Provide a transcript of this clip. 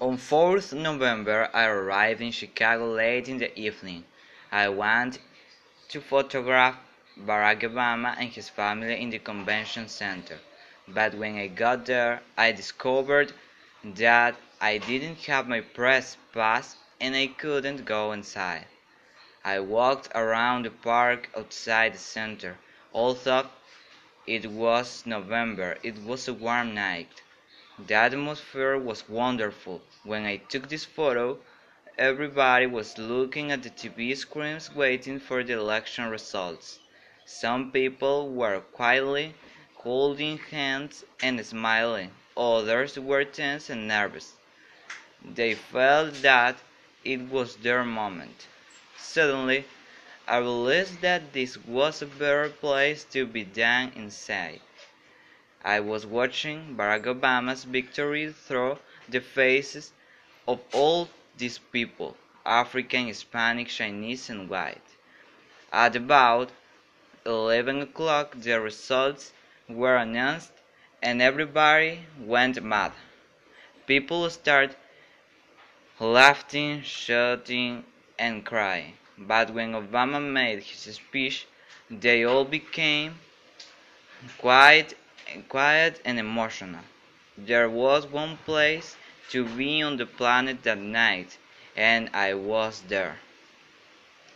On 4th November I arrived in Chicago late in the evening. I went to photograph Barack Obama and his family in the convention center, but when I got there I discovered that I didn't have my press pass and I couldn't go inside. I walked around the park outside the center. Although it was November, it was a warm night. The atmosphere was wonderful. When I took this photo, everybody was looking at the TV screens waiting for the election results. Some people were quietly holding hands and smiling, others were tense and nervous. They felt that it was their moment. Suddenly, I realized that this was a better place to be than inside. I was watching Barack Obama's victory through the faces of all these people African, Hispanic, Chinese, and white. At about 11 o'clock, the results were announced and everybody went mad. People started laughing, shouting, and crying. But when Obama made his speech, they all became quiet quiet and emotional. There was one place to be on the planet that night, and I was there.